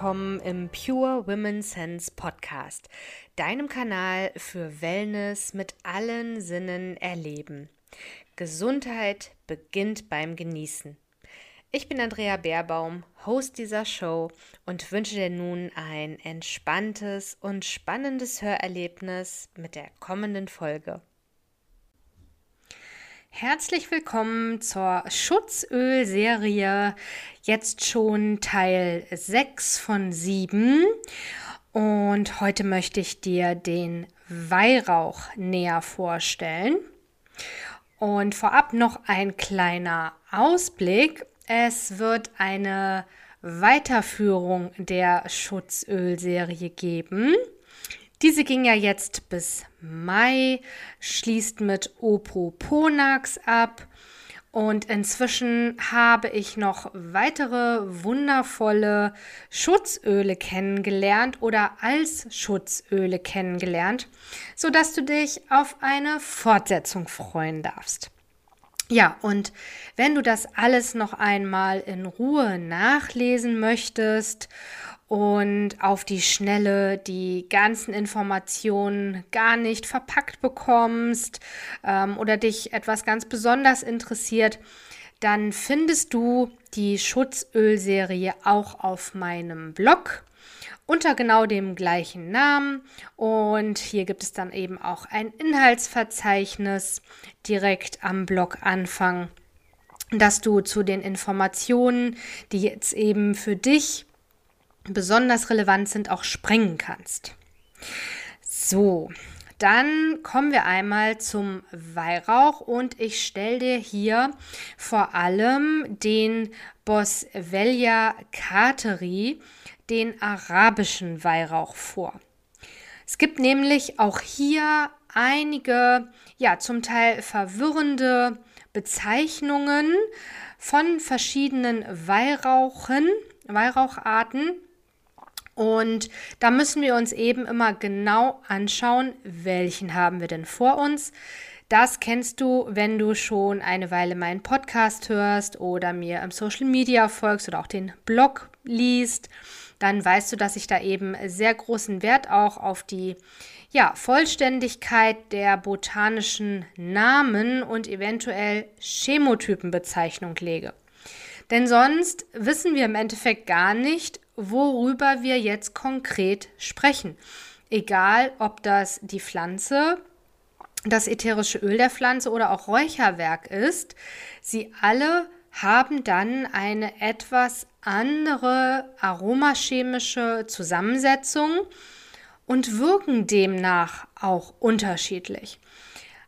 willkommen im Pure Women Sense Podcast, deinem Kanal für Wellness mit allen Sinnen erleben. Gesundheit beginnt beim Genießen. Ich bin Andrea Baerbaum, Host dieser Show und wünsche dir nun ein entspanntes und spannendes Hörerlebnis mit der kommenden Folge. Herzlich willkommen zur Schutzölserie, jetzt schon Teil 6 von 7. Und heute möchte ich dir den Weihrauch näher vorstellen. Und vorab noch ein kleiner Ausblick. Es wird eine Weiterführung der Schutzölserie geben. Diese ging ja jetzt bis Mai, schließt mit Opoponax ab. Und inzwischen habe ich noch weitere wundervolle Schutzöle kennengelernt oder als Schutzöle kennengelernt, sodass du dich auf eine Fortsetzung freuen darfst. Ja, und wenn du das alles noch einmal in Ruhe nachlesen möchtest und auf die Schnelle die ganzen Informationen gar nicht verpackt bekommst ähm, oder dich etwas ganz besonders interessiert, dann findest du die Schutzölserie auch auf meinem Blog unter genau dem gleichen Namen. Und hier gibt es dann eben auch ein Inhaltsverzeichnis direkt am Bloganfang, dass du zu den Informationen, die jetzt eben für dich besonders relevant sind, auch springen kannst. So, dann kommen wir einmal zum Weihrauch und ich stelle dir hier vor allem den Boswellia cateri den arabischen Weihrauch vor. Es gibt nämlich auch hier einige, ja, zum Teil verwirrende Bezeichnungen von verschiedenen Weihrauchen, Weihraucharten. Und da müssen wir uns eben immer genau anschauen, welchen haben wir denn vor uns. Das kennst du, wenn du schon eine Weile meinen Podcast hörst oder mir im Social Media folgst oder auch den Blog liest dann weißt du, dass ich da eben sehr großen Wert auch auf die ja, Vollständigkeit der botanischen Namen und eventuell Chemotypenbezeichnung lege. Denn sonst wissen wir im Endeffekt gar nicht, worüber wir jetzt konkret sprechen. Egal, ob das die Pflanze, das ätherische Öl der Pflanze oder auch Räucherwerk ist, sie alle haben dann eine etwas andere aromachemische Zusammensetzung und wirken demnach auch unterschiedlich.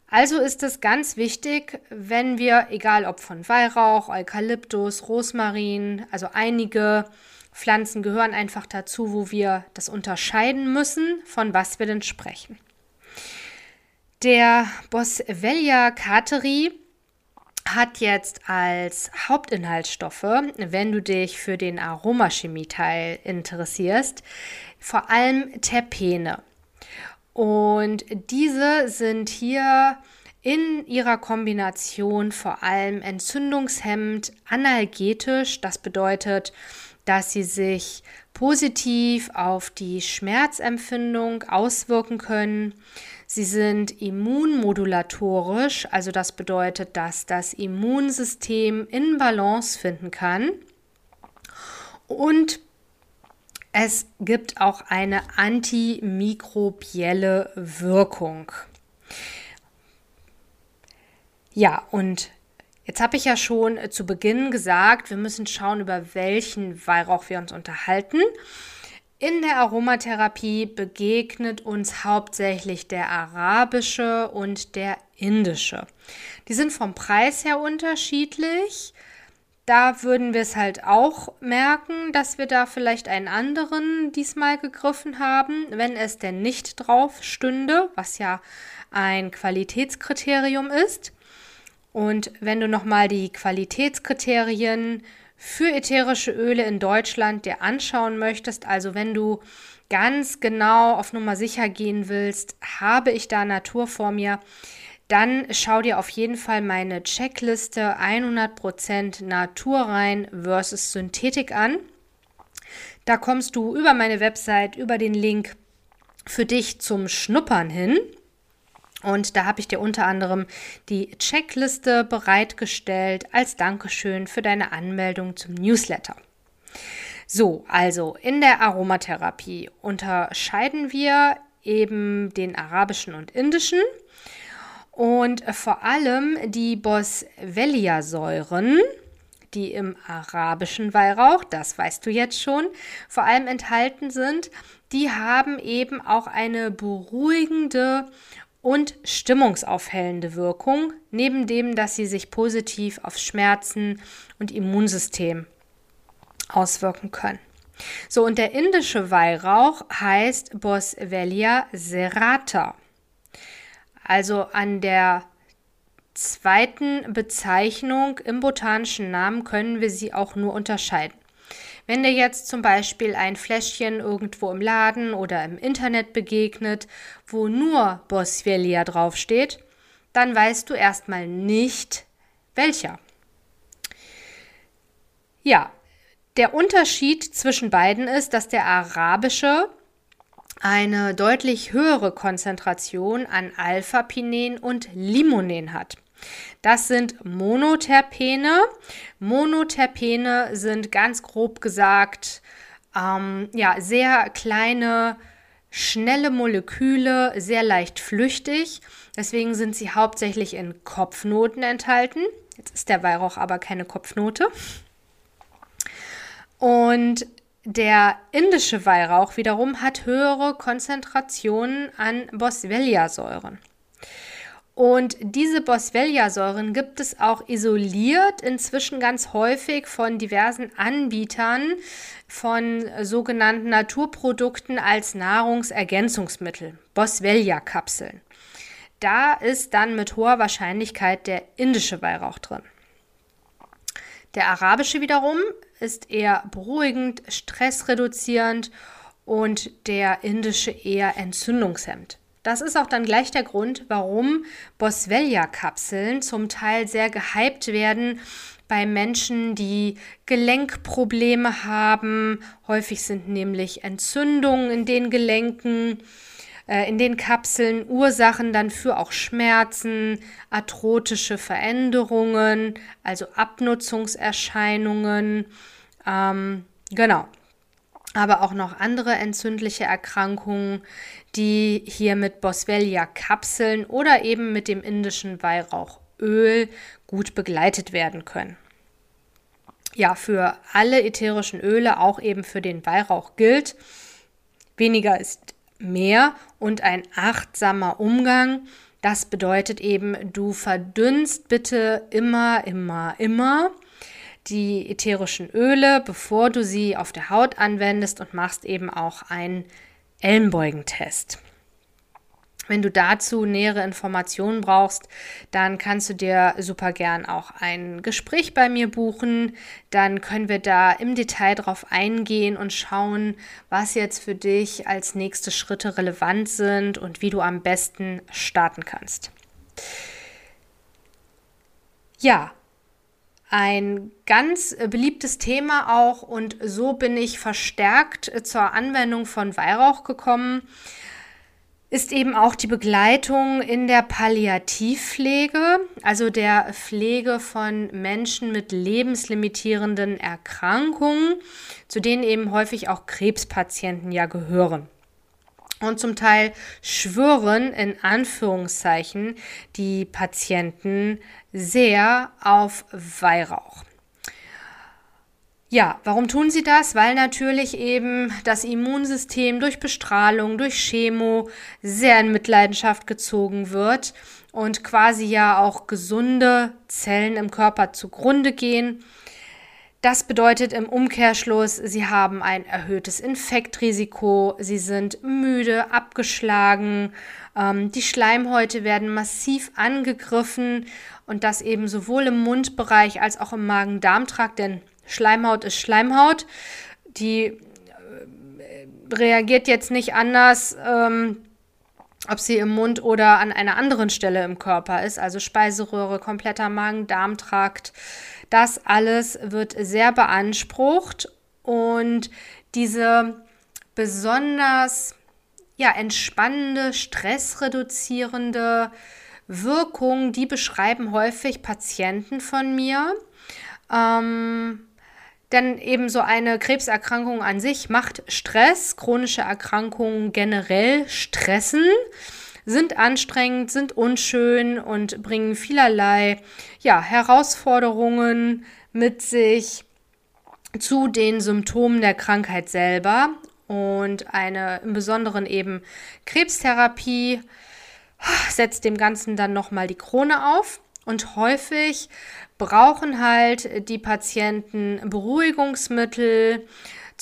Also ist es ganz wichtig, wenn wir, egal ob von Weihrauch, Eukalyptus, Rosmarin, also einige Pflanzen gehören einfach dazu, wo wir das unterscheiden müssen, von was wir denn sprechen. Der Boswellia cateri hat jetzt als Hauptinhaltsstoffe, wenn du dich für den Aromachemie-Teil interessierst, vor allem Terpene. Und diese sind hier in ihrer Kombination vor allem entzündungshemmend, analgetisch. Das bedeutet, dass sie sich positiv auf die Schmerzempfindung auswirken können. Sie sind immunmodulatorisch, also das bedeutet, dass das Immunsystem in Balance finden kann. Und es gibt auch eine antimikrobielle Wirkung. Ja, und jetzt habe ich ja schon zu Beginn gesagt, wir müssen schauen, über welchen Weihrauch wir uns unterhalten. In der Aromatherapie begegnet uns hauptsächlich der arabische und der indische. Die sind vom Preis her unterschiedlich. Da würden wir es halt auch merken, dass wir da vielleicht einen anderen diesmal gegriffen haben, wenn es denn nicht drauf stünde, was ja ein Qualitätskriterium ist. Und wenn du nochmal die Qualitätskriterien für ätherische Öle in Deutschland dir anschauen möchtest, also wenn du ganz genau auf Nummer sicher gehen willst, habe ich da Natur vor mir, dann schau dir auf jeden Fall meine Checkliste 100% Natur rein versus Synthetik an. Da kommst du über meine Website, über den Link für dich zum Schnuppern hin. Und da habe ich dir unter anderem die Checkliste bereitgestellt als Dankeschön für deine Anmeldung zum Newsletter. So, also in der Aromatherapie unterscheiden wir eben den arabischen und indischen und vor allem die Boswellia-Säuren, die im arabischen Weihrauch, das weißt du jetzt schon, vor allem enthalten sind, die haben eben auch eine beruhigende und stimmungsaufhellende Wirkung, neben dem, dass sie sich positiv auf Schmerzen und Immunsystem auswirken können. So, und der indische Weihrauch heißt Boswellia serrata. Also an der zweiten Bezeichnung im botanischen Namen können wir sie auch nur unterscheiden. Wenn dir jetzt zum Beispiel ein Fläschchen irgendwo im Laden oder im Internet begegnet, wo nur Boswellia draufsteht, dann weißt du erstmal nicht, welcher. Ja, der Unterschied zwischen beiden ist, dass der arabische eine deutlich höhere Konzentration an Alpha-Pinen und Limonen hat. Das sind Monoterpene. Monoterpene sind ganz grob gesagt ähm, ja, sehr kleine, schnelle Moleküle, sehr leicht flüchtig. Deswegen sind sie hauptsächlich in Kopfnoten enthalten. Jetzt ist der Weihrauch aber keine Kopfnote. Und der indische Weihrauch wiederum hat höhere Konzentrationen an Boswellia-Säuren. Und diese Boswellia-Säuren gibt es auch isoliert inzwischen ganz häufig von diversen Anbietern von sogenannten Naturprodukten als Nahrungsergänzungsmittel, Boswellia-Kapseln. Da ist dann mit hoher Wahrscheinlichkeit der indische Weihrauch drin. Der arabische wiederum ist eher beruhigend, stressreduzierend und der indische eher entzündungshemmend. Das ist auch dann gleich der Grund, warum Boswellia-Kapseln zum Teil sehr gehypt werden bei Menschen, die Gelenkprobleme haben. Häufig sind nämlich Entzündungen in den Gelenken, äh, in den Kapseln, Ursachen dann für auch Schmerzen, arthrotische Veränderungen, also Abnutzungserscheinungen. Ähm, genau aber auch noch andere entzündliche Erkrankungen, die hier mit Boswellia-Kapseln oder eben mit dem indischen Weihrauchöl gut begleitet werden können. Ja, für alle ätherischen Öle, auch eben für den Weihrauch gilt, weniger ist mehr und ein achtsamer Umgang. Das bedeutet eben, du verdünnst bitte immer, immer, immer die ätherischen Öle, bevor du sie auf der Haut anwendest und machst eben auch einen Ellenbeugentest. Wenn du dazu nähere Informationen brauchst, dann kannst du dir super gern auch ein Gespräch bei mir buchen. Dann können wir da im Detail drauf eingehen und schauen, was jetzt für dich als nächste Schritte relevant sind und wie du am besten starten kannst. Ja, ein ganz äh, beliebtes Thema auch und so bin ich verstärkt äh, zur Anwendung von Weihrauch gekommen, ist eben auch die Begleitung in der Palliativpflege, also der Pflege von Menschen mit lebenslimitierenden Erkrankungen, zu denen eben häufig auch Krebspatienten ja gehören. Und zum Teil schwören in Anführungszeichen die Patienten sehr auf Weihrauch. Ja, warum tun sie das? Weil natürlich eben das Immunsystem durch Bestrahlung, durch Chemo sehr in Mitleidenschaft gezogen wird und quasi ja auch gesunde Zellen im Körper zugrunde gehen. Das bedeutet im Umkehrschluss, sie haben ein erhöhtes Infektrisiko, sie sind müde, abgeschlagen, ähm, die Schleimhäute werden massiv angegriffen und das eben sowohl im Mundbereich als auch im Magen-Darm-Trakt, denn Schleimhaut ist Schleimhaut. Die äh, reagiert jetzt nicht anders, ähm, ob sie im Mund oder an einer anderen Stelle im Körper ist, also Speiseröhre, kompletter Magen-Darm-Trakt. Das alles wird sehr beansprucht und diese besonders ja, entspannende, stressreduzierende Wirkung, die beschreiben häufig Patienten von mir. Ähm, denn eben so eine Krebserkrankung an sich macht Stress, chronische Erkrankungen generell stressen, sind anstrengend, sind unschön und bringen vielerlei ja, Herausforderungen mit sich zu den Symptomen der Krankheit selber und eine im Besonderen eben Krebstherapie setzt dem Ganzen dann nochmal die Krone auf. Und häufig brauchen halt die Patienten Beruhigungsmittel,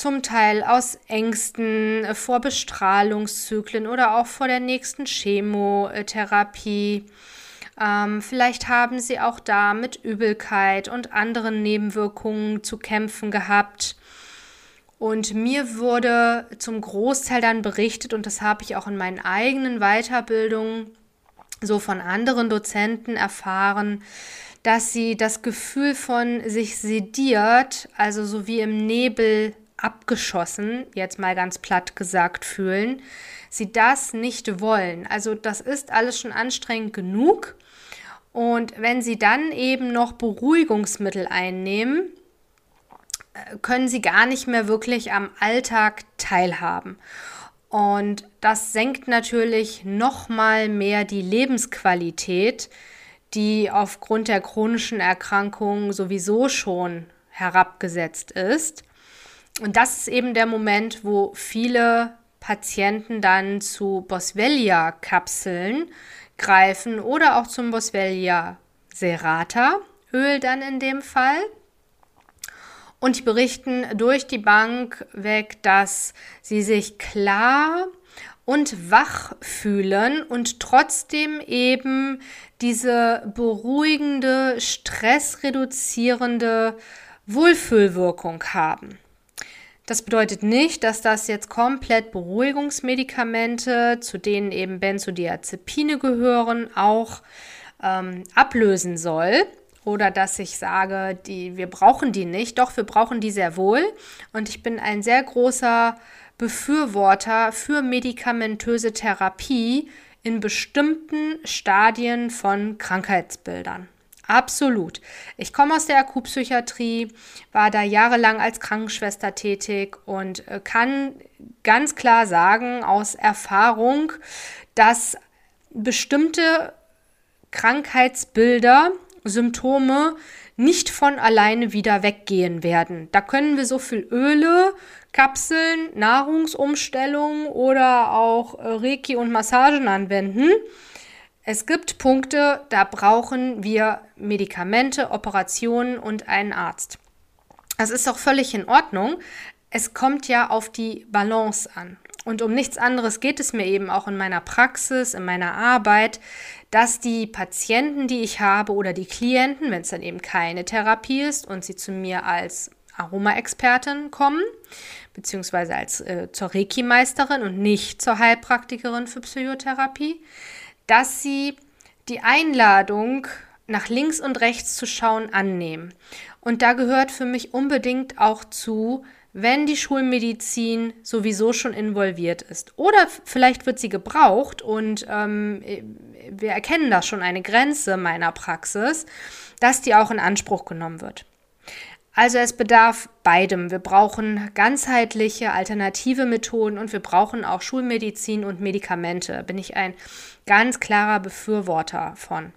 zum Teil aus Ängsten vor Bestrahlungszyklen oder auch vor der nächsten Chemotherapie. Ähm, vielleicht haben sie auch da mit Übelkeit und anderen Nebenwirkungen zu kämpfen gehabt. Und mir wurde zum Großteil dann berichtet, und das habe ich auch in meinen eigenen Weiterbildungen so von anderen Dozenten erfahren, dass sie das Gefühl von sich sediert, also so wie im Nebel abgeschossen, jetzt mal ganz platt gesagt, fühlen, sie das nicht wollen. Also das ist alles schon anstrengend genug. Und wenn sie dann eben noch Beruhigungsmittel einnehmen, können sie gar nicht mehr wirklich am Alltag teilhaben. Und das senkt natürlich noch mal mehr die Lebensqualität, die aufgrund der chronischen Erkrankung sowieso schon herabgesetzt ist. Und das ist eben der Moment, wo viele Patienten dann zu Boswellia-Kapseln greifen oder auch zum Boswellia Serata Öl dann in dem Fall. Und die berichten durch die Bank weg, dass sie sich klar und wach fühlen und trotzdem eben diese beruhigende, stressreduzierende Wohlfühlwirkung haben. Das bedeutet nicht, dass das jetzt komplett Beruhigungsmedikamente, zu denen eben Benzodiazepine gehören, auch ähm, ablösen soll oder dass ich sage, die, wir brauchen die nicht. Doch, wir brauchen die sehr wohl. Und ich bin ein sehr großer Befürworter für medikamentöse Therapie in bestimmten Stadien von Krankheitsbildern. Absolut. Ich komme aus der Akutpsychiatrie, war da jahrelang als Krankenschwester tätig und äh, kann ganz klar sagen aus Erfahrung, dass bestimmte Krankheitsbilder Symptome nicht von alleine wieder weggehen werden. Da können wir so viel Öle, Kapseln, Nahrungsumstellungen oder auch äh, Reiki und Massagen anwenden. Es gibt Punkte, da brauchen wir Medikamente, Operationen und einen Arzt. Das ist auch völlig in Ordnung. Es kommt ja auf die Balance an. Und um nichts anderes geht es mir eben auch in meiner Praxis, in meiner Arbeit, dass die Patienten, die ich habe oder die Klienten, wenn es dann eben keine Therapie ist und sie zu mir als Aroma-Expertin kommen, beziehungsweise als äh, zur Reiki-Meisterin und nicht zur Heilpraktikerin für Psychotherapie, dass sie die Einladung nach links und rechts zu schauen annehmen. Und da gehört für mich unbedingt auch zu, wenn die Schulmedizin sowieso schon involviert ist. Oder vielleicht wird sie gebraucht und ähm, wir erkennen da schon eine Grenze meiner Praxis, dass die auch in Anspruch genommen wird. Also es bedarf beidem. Wir brauchen ganzheitliche alternative Methoden und wir brauchen auch Schulmedizin und Medikamente. Bin ich ein ganz klarer Befürworter von.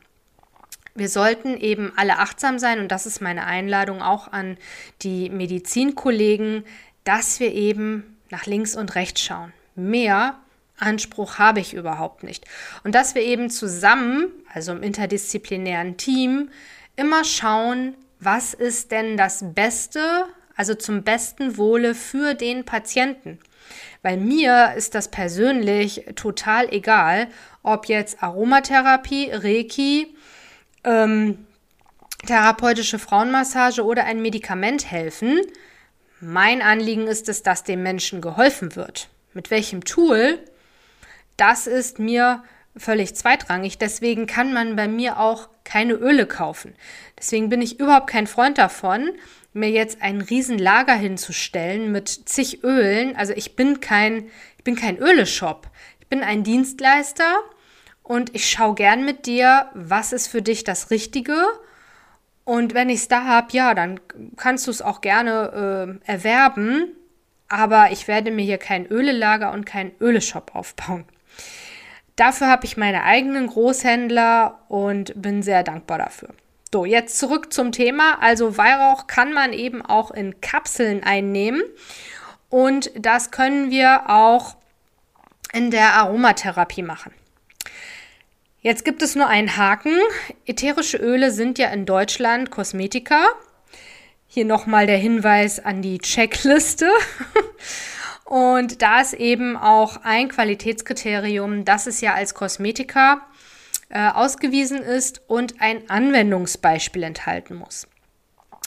Wir sollten eben alle achtsam sein und das ist meine Einladung auch an die Medizinkollegen, dass wir eben nach links und rechts schauen. Mehr Anspruch habe ich überhaupt nicht. Und dass wir eben zusammen, also im interdisziplinären Team, immer schauen, was ist denn das Beste, also zum besten Wohle für den Patienten. Weil mir ist das persönlich total egal, ob jetzt Aromatherapie, Reiki, ähm, therapeutische Frauenmassage oder ein Medikament helfen. Mein Anliegen ist es, dass dem Menschen geholfen wird. Mit welchem Tool? Das ist mir völlig zweitrangig. Deswegen kann man bei mir auch keine Öle kaufen. Deswegen bin ich überhaupt kein Freund davon, mir jetzt ein Riesenlager hinzustellen mit zig Ölen. Also ich bin kein, ich bin kein Öleshop. Ich bin ein Dienstleister und ich schaue gern mit dir, was ist für dich das Richtige. Und wenn ich es da habe, ja, dann kannst du es auch gerne äh, erwerben. Aber ich werde mir hier kein Ölelager und keinen Öleshop aufbauen. Dafür habe ich meine eigenen Großhändler und bin sehr dankbar dafür. So, jetzt zurück zum Thema. Also Weihrauch kann man eben auch in Kapseln einnehmen und das können wir auch in der Aromatherapie machen. Jetzt gibt es nur einen Haken. Ätherische Öle sind ja in Deutschland Kosmetika. Hier nochmal der Hinweis an die Checkliste. Und da ist eben auch ein Qualitätskriterium, dass es ja als Kosmetika äh, ausgewiesen ist und ein Anwendungsbeispiel enthalten muss.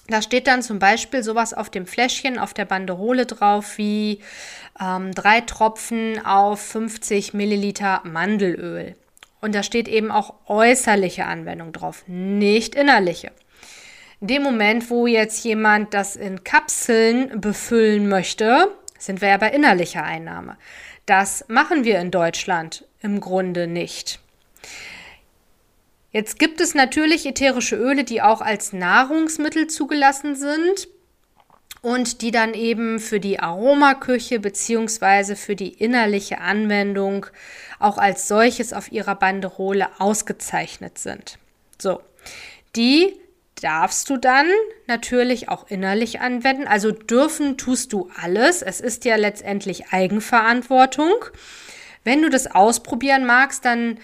Da steht dann zum Beispiel sowas auf dem Fläschchen, auf der Banderole drauf, wie ähm, drei Tropfen auf 50 Milliliter Mandelöl. Und da steht eben auch äußerliche Anwendung drauf, nicht innerliche. In dem Moment, wo jetzt jemand das in Kapseln befüllen möchte, sind wir ja bei innerlicher Einnahme. Das machen wir in Deutschland im Grunde nicht. Jetzt gibt es natürlich ätherische Öle, die auch als Nahrungsmittel zugelassen sind und die dann eben für die Aromaküche bzw. für die innerliche Anwendung auch als solches auf ihrer Banderole ausgezeichnet sind. So, die darfst du dann natürlich auch innerlich anwenden. Also dürfen tust du alles. Es ist ja letztendlich Eigenverantwortung. Wenn du das ausprobieren magst, dann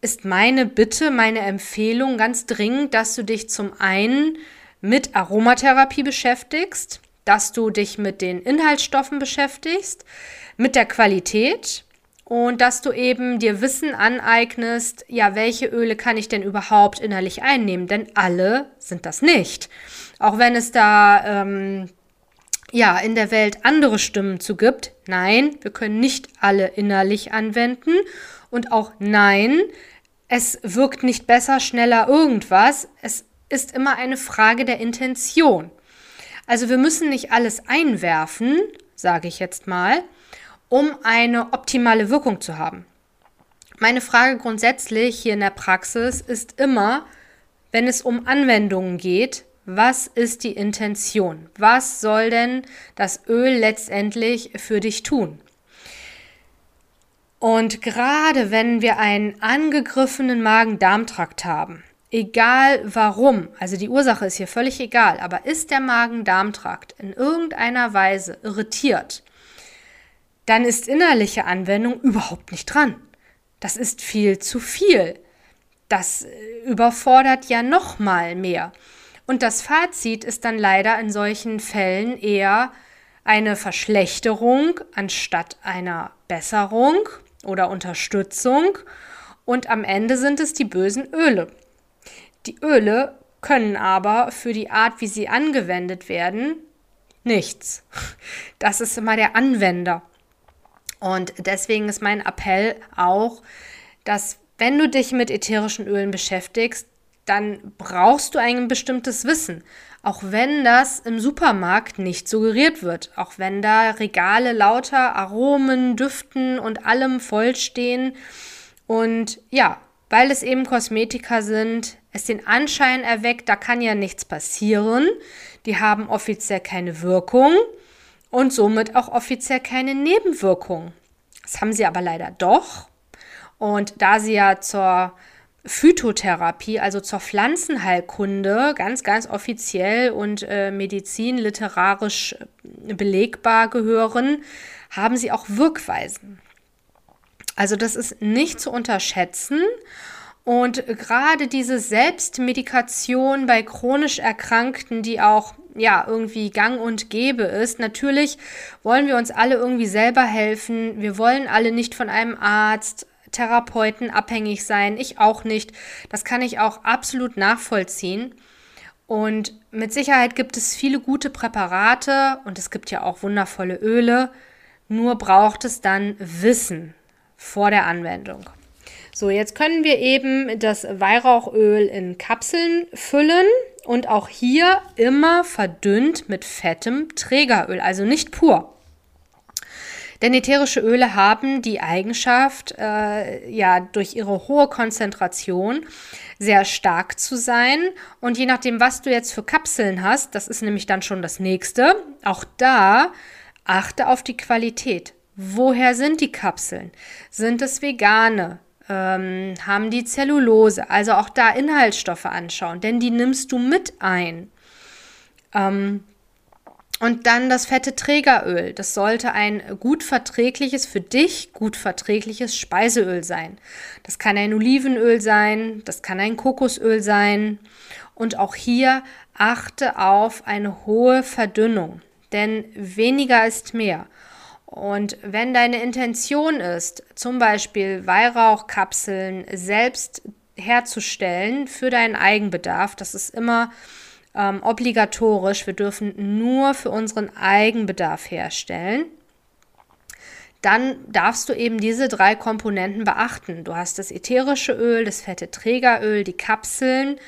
ist meine Bitte, meine Empfehlung ganz dringend, dass du dich zum einen mit Aromatherapie beschäftigst, dass du dich mit den Inhaltsstoffen beschäftigst, mit der Qualität und dass du eben dir Wissen aneignest, ja, welche Öle kann ich denn überhaupt innerlich einnehmen? Denn alle sind das nicht. Auch wenn es da ähm, ja in der Welt andere Stimmen zu gibt. Nein, wir können nicht alle innerlich anwenden. Und auch nein, es wirkt nicht besser, schneller irgendwas. Es ist immer eine Frage der Intention. Also wir müssen nicht alles einwerfen, sage ich jetzt mal, um eine optimale Wirkung zu haben. Meine Frage grundsätzlich hier in der Praxis ist immer, wenn es um Anwendungen geht, was ist die Intention? Was soll denn das Öl letztendlich für dich tun? Und gerade wenn wir einen angegriffenen Magen-Darm-Trakt haben, egal warum, also die Ursache ist hier völlig egal, aber ist der Magen-Darm-Trakt in irgendeiner Weise irritiert, dann ist innerliche Anwendung überhaupt nicht dran. Das ist viel zu viel. Das äh, überfordert ja noch mal mehr. Und das Fazit ist dann leider in solchen Fällen eher eine Verschlechterung anstatt einer Besserung oder Unterstützung. Und am Ende sind es die bösen Öle. Die Öle können aber für die Art, wie sie angewendet werden, nichts. Das ist immer der Anwender. Und deswegen ist mein Appell auch, dass wenn du dich mit ätherischen Ölen beschäftigst, dann brauchst du ein bestimmtes Wissen. Auch wenn das im Supermarkt nicht suggeriert wird. Auch wenn da Regale lauter Aromen, Düften und allem vollstehen. Und ja, weil es eben Kosmetika sind, es den Anschein erweckt, da kann ja nichts passieren. Die haben offiziell keine Wirkung und somit auch offiziell keine Nebenwirkungen. Das haben sie aber leider doch. Und da sie ja zur Phytotherapie, also zur Pflanzenheilkunde, ganz, ganz offiziell und äh, medizinliterarisch äh, belegbar gehören, haben sie auch Wirkweisen. Also das ist nicht zu unterschätzen. Und gerade diese Selbstmedikation bei chronisch Erkrankten, die auch ja irgendwie gang und gäbe ist, natürlich wollen wir uns alle irgendwie selber helfen. Wir wollen alle nicht von einem Arzt, Therapeuten abhängig sein. Ich auch nicht. Das kann ich auch absolut nachvollziehen. Und mit Sicherheit gibt es viele gute Präparate und es gibt ja auch wundervolle Öle. Nur braucht es dann Wissen vor der Anwendung. So, jetzt können wir eben das Weihrauchöl in Kapseln füllen und auch hier immer verdünnt mit fettem Trägeröl, also nicht pur. Denn ätherische Öle haben die Eigenschaft, äh, ja, durch ihre hohe Konzentration sehr stark zu sein. Und je nachdem, was du jetzt für Kapseln hast, das ist nämlich dann schon das nächste, auch da achte auf die Qualität. Woher sind die Kapseln? Sind es vegane? Ähm, haben die Zellulose? Also auch da Inhaltsstoffe anschauen, denn die nimmst du mit ein. Ähm, und dann das fette Trägeröl. Das sollte ein gut verträgliches, für dich gut verträgliches Speiseöl sein. Das kann ein Olivenöl sein, das kann ein Kokosöl sein. Und auch hier achte auf eine hohe Verdünnung, denn weniger ist mehr. Und wenn deine Intention ist, zum Beispiel Weihrauchkapseln selbst herzustellen für deinen Eigenbedarf, das ist immer ähm, obligatorisch. Wir dürfen nur für unseren Eigenbedarf herstellen. Dann darfst du eben diese drei Komponenten beachten. Du hast das ätherische Öl, das fette Trägeröl, die Kapseln,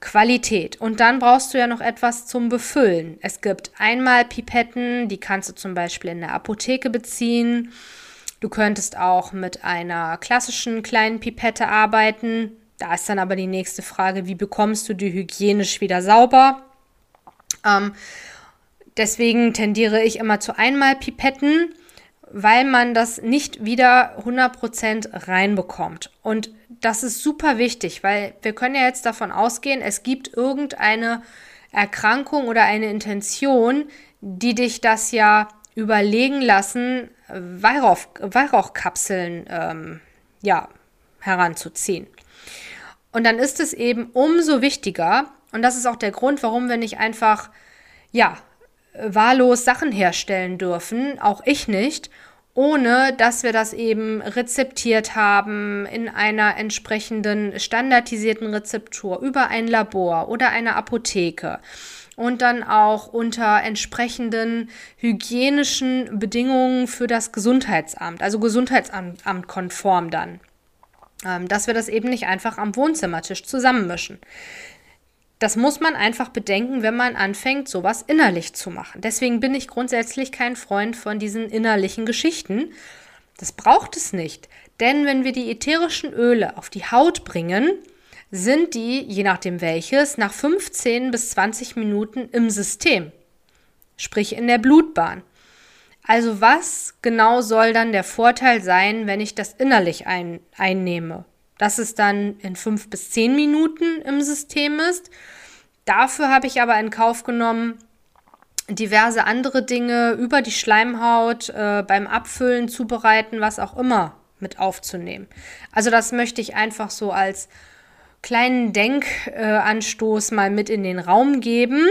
Qualität. Und dann brauchst du ja noch etwas zum Befüllen. Es gibt einmal Pipetten, die kannst du zum Beispiel in der Apotheke beziehen. Du könntest auch mit einer klassischen kleinen Pipette arbeiten. Da ist dann aber die nächste Frage, wie bekommst du die hygienisch wieder sauber? Ähm, deswegen tendiere ich immer zu Einmalpipetten, weil man das nicht wieder 100% reinbekommt. Und das ist super wichtig, weil wir können ja jetzt davon ausgehen, es gibt irgendeine Erkrankung oder eine Intention, die dich das ja überlegen lassen, Weihrauch, Weihrauchkapseln ähm, ja, heranzuziehen. Und dann ist es eben umso wichtiger, und das ist auch der Grund, warum wir nicht einfach, ja, wahllos Sachen herstellen dürfen, auch ich nicht, ohne dass wir das eben rezeptiert haben in einer entsprechenden standardisierten Rezeptur über ein Labor oder eine Apotheke und dann auch unter entsprechenden hygienischen Bedingungen für das Gesundheitsamt, also Gesundheitsamt konform dann ähm, dass wir das eben nicht einfach am Wohnzimmertisch zusammenmischen. Das muss man einfach bedenken, wenn man anfängt, sowas innerlich zu machen. Deswegen bin ich grundsätzlich kein Freund von diesen innerlichen Geschichten. Das braucht es nicht. Denn wenn wir die ätherischen Öle auf die Haut bringen, sind die, je nachdem welches, nach 15 bis 20 Minuten im System, sprich in der Blutbahn. Also was genau soll dann der Vorteil sein, wenn ich das innerlich ein, einnehme? Dass es dann in fünf bis zehn Minuten im System ist. Dafür habe ich aber in Kauf genommen, diverse andere Dinge über die Schleimhaut äh, beim Abfüllen, Zubereiten, was auch immer mit aufzunehmen. Also das möchte ich einfach so als kleinen Denkanstoß äh, mal mit in den Raum geben.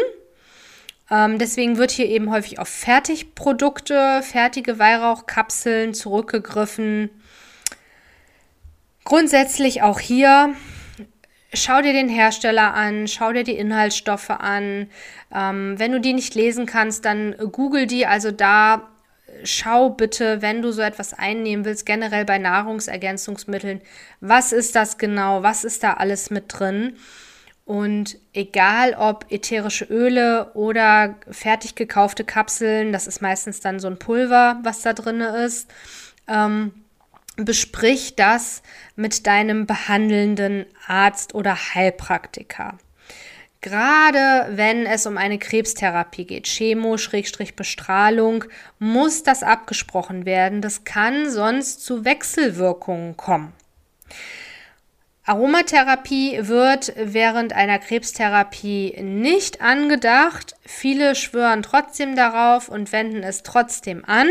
Ähm, deswegen wird hier eben häufig auf Fertigprodukte, fertige Weihrauchkapseln zurückgegriffen. Grundsätzlich auch hier, schau dir den Hersteller an, schau dir die Inhaltsstoffe an. Ähm, wenn du die nicht lesen kannst, dann google die. Also da schau bitte, wenn du so etwas einnehmen willst, generell bei Nahrungsergänzungsmitteln, was ist das genau, was ist da alles mit drin? Und egal ob ätherische Öle oder fertig gekaufte Kapseln, das ist meistens dann so ein Pulver, was da drin ist, ähm, besprich das mit deinem behandelnden Arzt oder Heilpraktiker. Gerade wenn es um eine Krebstherapie geht, Chemo-Bestrahlung, muss das abgesprochen werden. Das kann sonst zu Wechselwirkungen kommen. Aromatherapie wird während einer Krebstherapie nicht angedacht. Viele schwören trotzdem darauf und wenden es trotzdem an.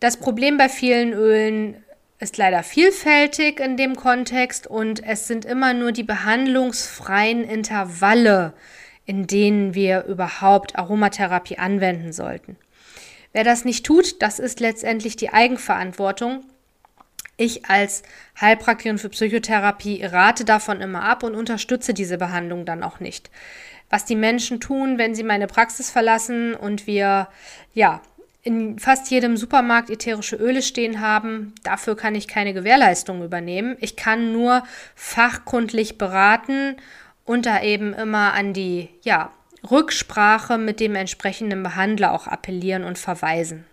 Das Problem bei vielen Ölen ist leider vielfältig in dem Kontext und es sind immer nur die behandlungsfreien Intervalle, in denen wir überhaupt Aromatherapie anwenden sollten. Wer das nicht tut, das ist letztendlich die Eigenverantwortung ich als Heilpraktikerin für Psychotherapie rate davon immer ab und unterstütze diese Behandlung dann auch nicht. Was die Menschen tun, wenn sie meine Praxis verlassen und wir ja in fast jedem Supermarkt ätherische Öle stehen haben. Dafür kann ich keine Gewährleistung übernehmen. Ich kann nur fachkundlich beraten und da eben immer an die ja, Rücksprache mit dem entsprechenden Behandler auch appellieren und verweisen.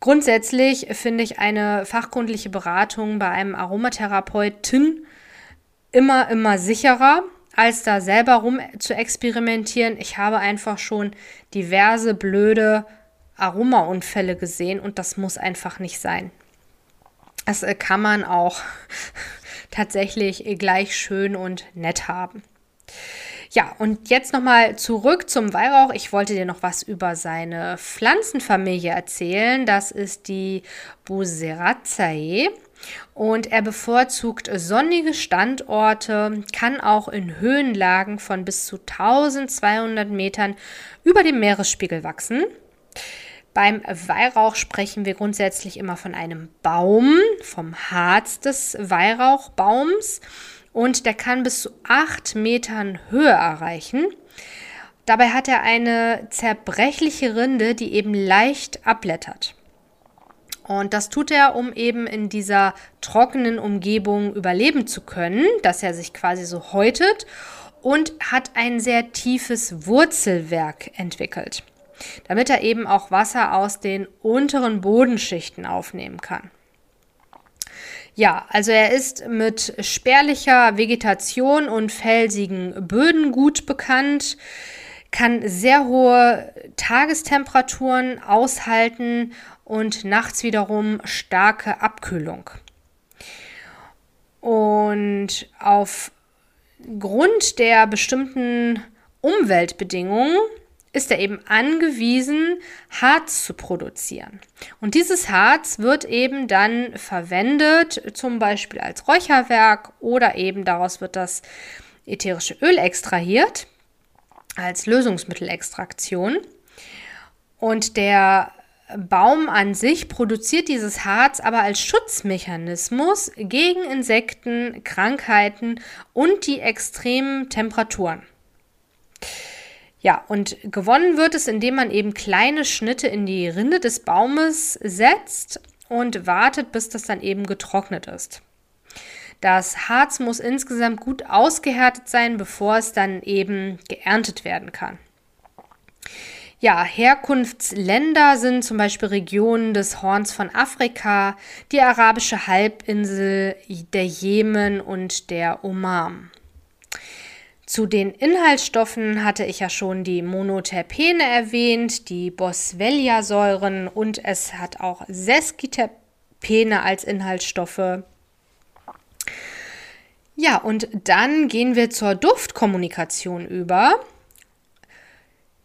Grundsätzlich finde ich eine fachkundliche Beratung bei einem Aromatherapeuten immer, immer sicherer, als da selber rum zu experimentieren. Ich habe einfach schon diverse blöde Aromaunfälle gesehen und das muss einfach nicht sein. Das äh, kann man auch tatsächlich gleich schön und nett haben. Ja, und jetzt nochmal zurück zum Weihrauch. Ich wollte dir noch was über seine Pflanzenfamilie erzählen. Das ist die Buseraceae. Und er bevorzugt sonnige Standorte, kann auch in Höhenlagen von bis zu 1200 Metern über dem Meeresspiegel wachsen. Beim Weihrauch sprechen wir grundsätzlich immer von einem Baum, vom Harz des Weihrauchbaums und der kann bis zu acht Metern Höhe erreichen. Dabei hat er eine zerbrechliche Rinde, die eben leicht abblättert. Und das tut er, um eben in dieser trockenen Umgebung überleben zu können, dass er sich quasi so häutet und hat ein sehr tiefes Wurzelwerk entwickelt damit er eben auch Wasser aus den unteren Bodenschichten aufnehmen kann. Ja, also er ist mit spärlicher Vegetation und felsigen Böden gut bekannt, kann sehr hohe Tagestemperaturen aushalten und nachts wiederum starke Abkühlung. Und aufgrund der bestimmten Umweltbedingungen ist er eben angewiesen, Harz zu produzieren. Und dieses Harz wird eben dann verwendet, zum Beispiel als Räucherwerk oder eben daraus wird das ätherische Öl extrahiert, als Lösungsmittelextraktion. Und der Baum an sich produziert dieses Harz aber als Schutzmechanismus gegen Insekten, Krankheiten und die extremen Temperaturen. Ja, und gewonnen wird es, indem man eben kleine Schnitte in die Rinde des Baumes setzt und wartet, bis das dann eben getrocknet ist. Das Harz muss insgesamt gut ausgehärtet sein, bevor es dann eben geerntet werden kann. Ja, Herkunftsländer sind zum Beispiel Regionen des Horns von Afrika, die arabische Halbinsel, der Jemen und der Oman. Zu den Inhaltsstoffen hatte ich ja schon die Monoterpene erwähnt, die Boswellia-Säuren und es hat auch Sesquiterpene als Inhaltsstoffe. Ja, und dann gehen wir zur Duftkommunikation über.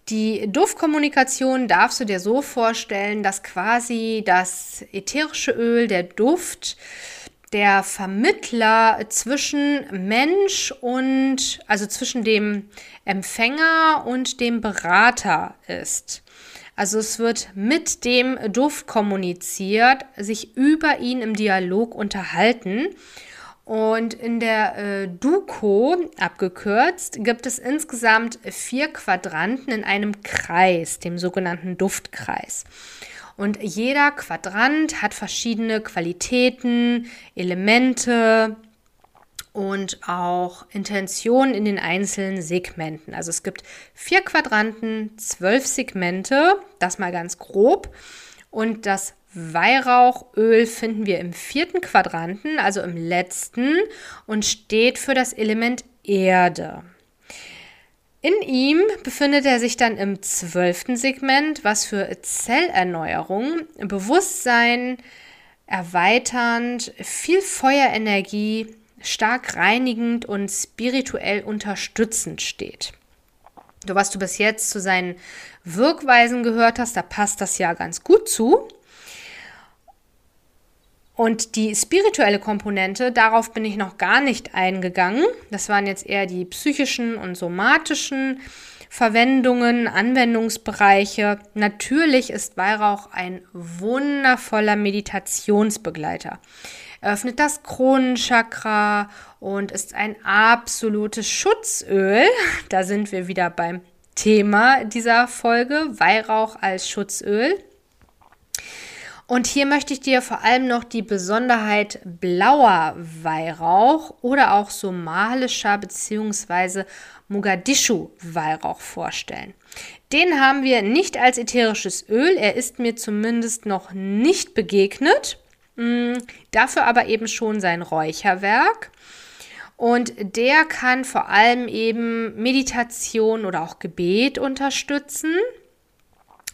Die Duftkommunikation darfst du dir so vorstellen, dass quasi das ätherische Öl, der Duft, der Vermittler zwischen Mensch und, also zwischen dem Empfänger und dem Berater ist. Also es wird mit dem Duft kommuniziert, sich über ihn im Dialog unterhalten. Und in der äh, Duko, abgekürzt, gibt es insgesamt vier Quadranten in einem Kreis, dem sogenannten Duftkreis. Und jeder Quadrant hat verschiedene Qualitäten, Elemente und auch Intentionen in den einzelnen Segmenten. Also es gibt vier Quadranten, zwölf Segmente, das mal ganz grob. Und das Weihrauchöl finden wir im vierten Quadranten, also im letzten, und steht für das Element Erde. In ihm befindet er sich dann im zwölften Segment, was für Zellerneuerung, Bewusstsein erweiternd, viel Feuerenergie, stark reinigend und spirituell unterstützend steht. Du, was du bis jetzt zu seinen Wirkweisen gehört hast, da passt das ja ganz gut zu. Und die spirituelle Komponente, darauf bin ich noch gar nicht eingegangen. Das waren jetzt eher die psychischen und somatischen Verwendungen, Anwendungsbereiche. Natürlich ist Weihrauch ein wundervoller Meditationsbegleiter. Er öffnet das Kronenchakra und ist ein absolutes Schutzöl. Da sind wir wieder beim Thema dieser Folge, Weihrauch als Schutzöl. Und hier möchte ich dir vor allem noch die Besonderheit blauer Weihrauch oder auch somalischer bzw. Mogadischu-Weihrauch vorstellen. Den haben wir nicht als ätherisches Öl, er ist mir zumindest noch nicht begegnet. Mm, dafür aber eben schon sein Räucherwerk. Und der kann vor allem eben Meditation oder auch Gebet unterstützen,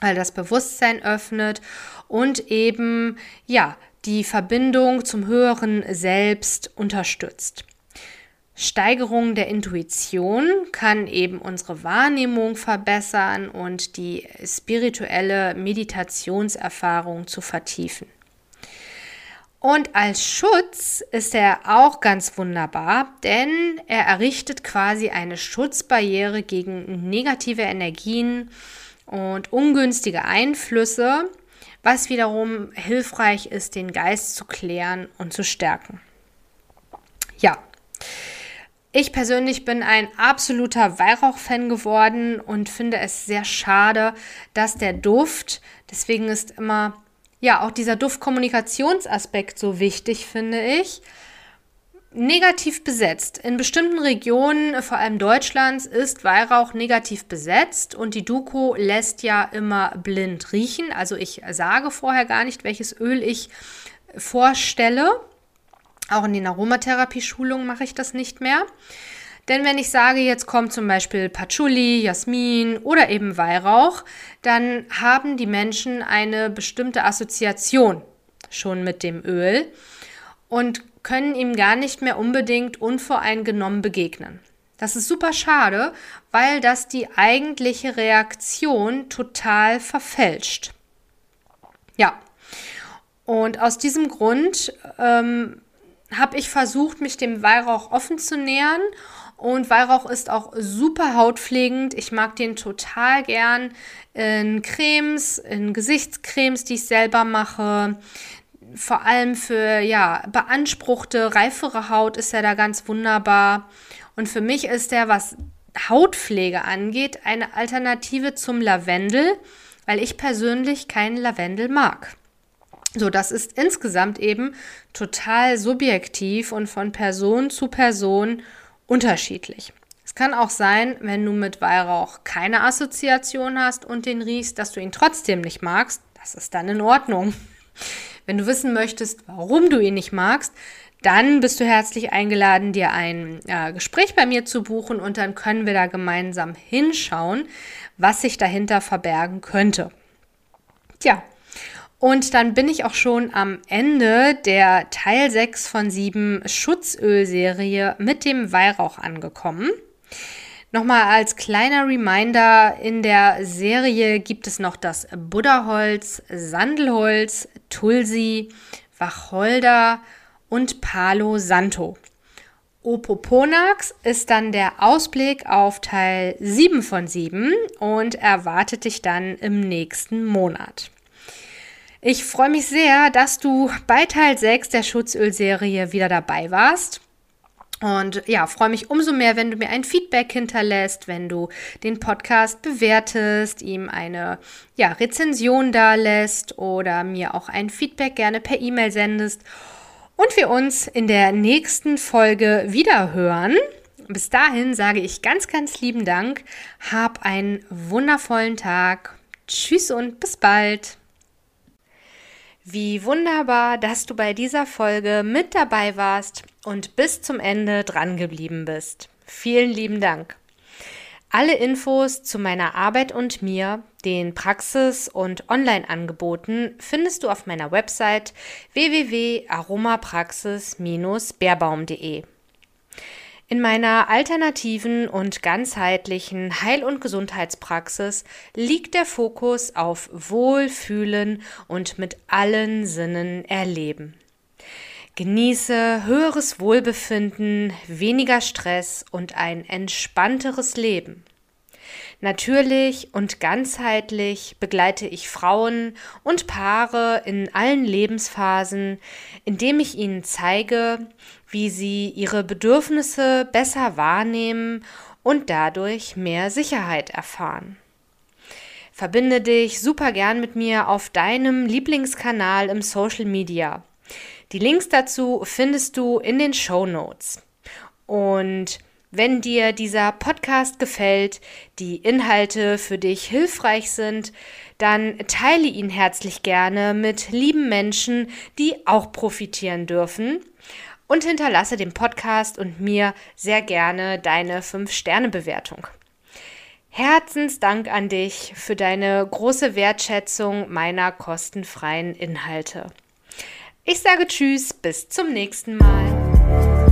weil das Bewusstsein öffnet und eben ja die Verbindung zum höheren Selbst unterstützt. Steigerung der Intuition kann eben unsere Wahrnehmung verbessern und die spirituelle Meditationserfahrung zu vertiefen. Und als Schutz ist er auch ganz wunderbar, denn er errichtet quasi eine Schutzbarriere gegen negative Energien und ungünstige Einflüsse, was wiederum hilfreich ist, den Geist zu klären und zu stärken. Ja. Ich persönlich bin ein absoluter Weihrauch-Fan geworden und finde es sehr schade, dass der Duft, deswegen ist immer ja auch dieser Duftkommunikationsaspekt so wichtig, finde ich. Negativ besetzt. In bestimmten Regionen, vor allem Deutschlands, ist Weihrauch negativ besetzt und die Duko lässt ja immer blind riechen. Also ich sage vorher gar nicht, welches Öl ich vorstelle. Auch in den Aromatherapie-Schulungen mache ich das nicht mehr. Denn wenn ich sage, jetzt kommt zum Beispiel Patchouli, Jasmin oder eben Weihrauch, dann haben die Menschen eine bestimmte Assoziation schon mit dem Öl und können ihm gar nicht mehr unbedingt unvoreingenommen begegnen. Das ist super schade, weil das die eigentliche Reaktion total verfälscht. Ja, und aus diesem Grund ähm, habe ich versucht, mich dem Weihrauch offen zu nähern und Weihrauch ist auch super hautpflegend. Ich mag den total gern in Cremes, in Gesichtscremes, die ich selber mache. Vor allem für ja, beanspruchte, reifere Haut ist er da ganz wunderbar. Und für mich ist er, was Hautpflege angeht, eine Alternative zum Lavendel, weil ich persönlich keinen Lavendel mag. So, das ist insgesamt eben total subjektiv und von Person zu Person unterschiedlich. Es kann auch sein, wenn du mit Weihrauch keine Assoziation hast und den riechst, dass du ihn trotzdem nicht magst. Das ist dann in Ordnung. Wenn du wissen möchtest, warum du ihn nicht magst, dann bist du herzlich eingeladen, dir ein äh, Gespräch bei mir zu buchen und dann können wir da gemeinsam hinschauen, was sich dahinter verbergen könnte. Tja, und dann bin ich auch schon am Ende der Teil 6 von 7 Schutzölserie mit dem Weihrauch angekommen. Nochmal als kleiner Reminder, in der Serie gibt es noch das Buddhaholz, Sandelholz, Tulsi, Wacholder und Palo Santo. Opoponax ist dann der Ausblick auf Teil 7 von 7 und erwartet dich dann im nächsten Monat. Ich freue mich sehr, dass du bei Teil 6 der Schutzölserie wieder dabei warst. Und ja, freue mich umso mehr, wenn du mir ein Feedback hinterlässt, wenn du den Podcast bewertest, ihm eine ja, Rezension da lässt oder mir auch ein Feedback gerne per E-Mail sendest und wir uns in der nächsten Folge wieder hören. Bis dahin sage ich ganz, ganz lieben Dank. Hab einen wundervollen Tag. Tschüss und bis bald. Wie wunderbar, dass du bei dieser Folge mit dabei warst und bis zum Ende dran geblieben bist. Vielen lieben Dank. Alle Infos zu meiner Arbeit und mir, den Praxis- und Online-Angeboten findest du auf meiner Website www.aromapraxis-beerbaum.de. In meiner alternativen und ganzheitlichen Heil- und Gesundheitspraxis liegt der Fokus auf Wohlfühlen und mit allen Sinnen erleben. Genieße höheres Wohlbefinden, weniger Stress und ein entspannteres Leben. Natürlich und ganzheitlich begleite ich Frauen und Paare in allen Lebensphasen, indem ich ihnen zeige, wie sie ihre Bedürfnisse besser wahrnehmen und dadurch mehr Sicherheit erfahren. Verbinde dich super gern mit mir auf deinem Lieblingskanal im Social Media. Die Links dazu findest du in den Show Notes. Und wenn dir dieser Podcast gefällt, die Inhalte für dich hilfreich sind, dann teile ihn herzlich gerne mit lieben Menschen, die auch profitieren dürfen. Und hinterlasse dem Podcast und mir sehr gerne deine 5-Sterne-Bewertung. Herzensdank an dich für deine große Wertschätzung meiner kostenfreien Inhalte. Ich sage Tschüss, bis zum nächsten Mal.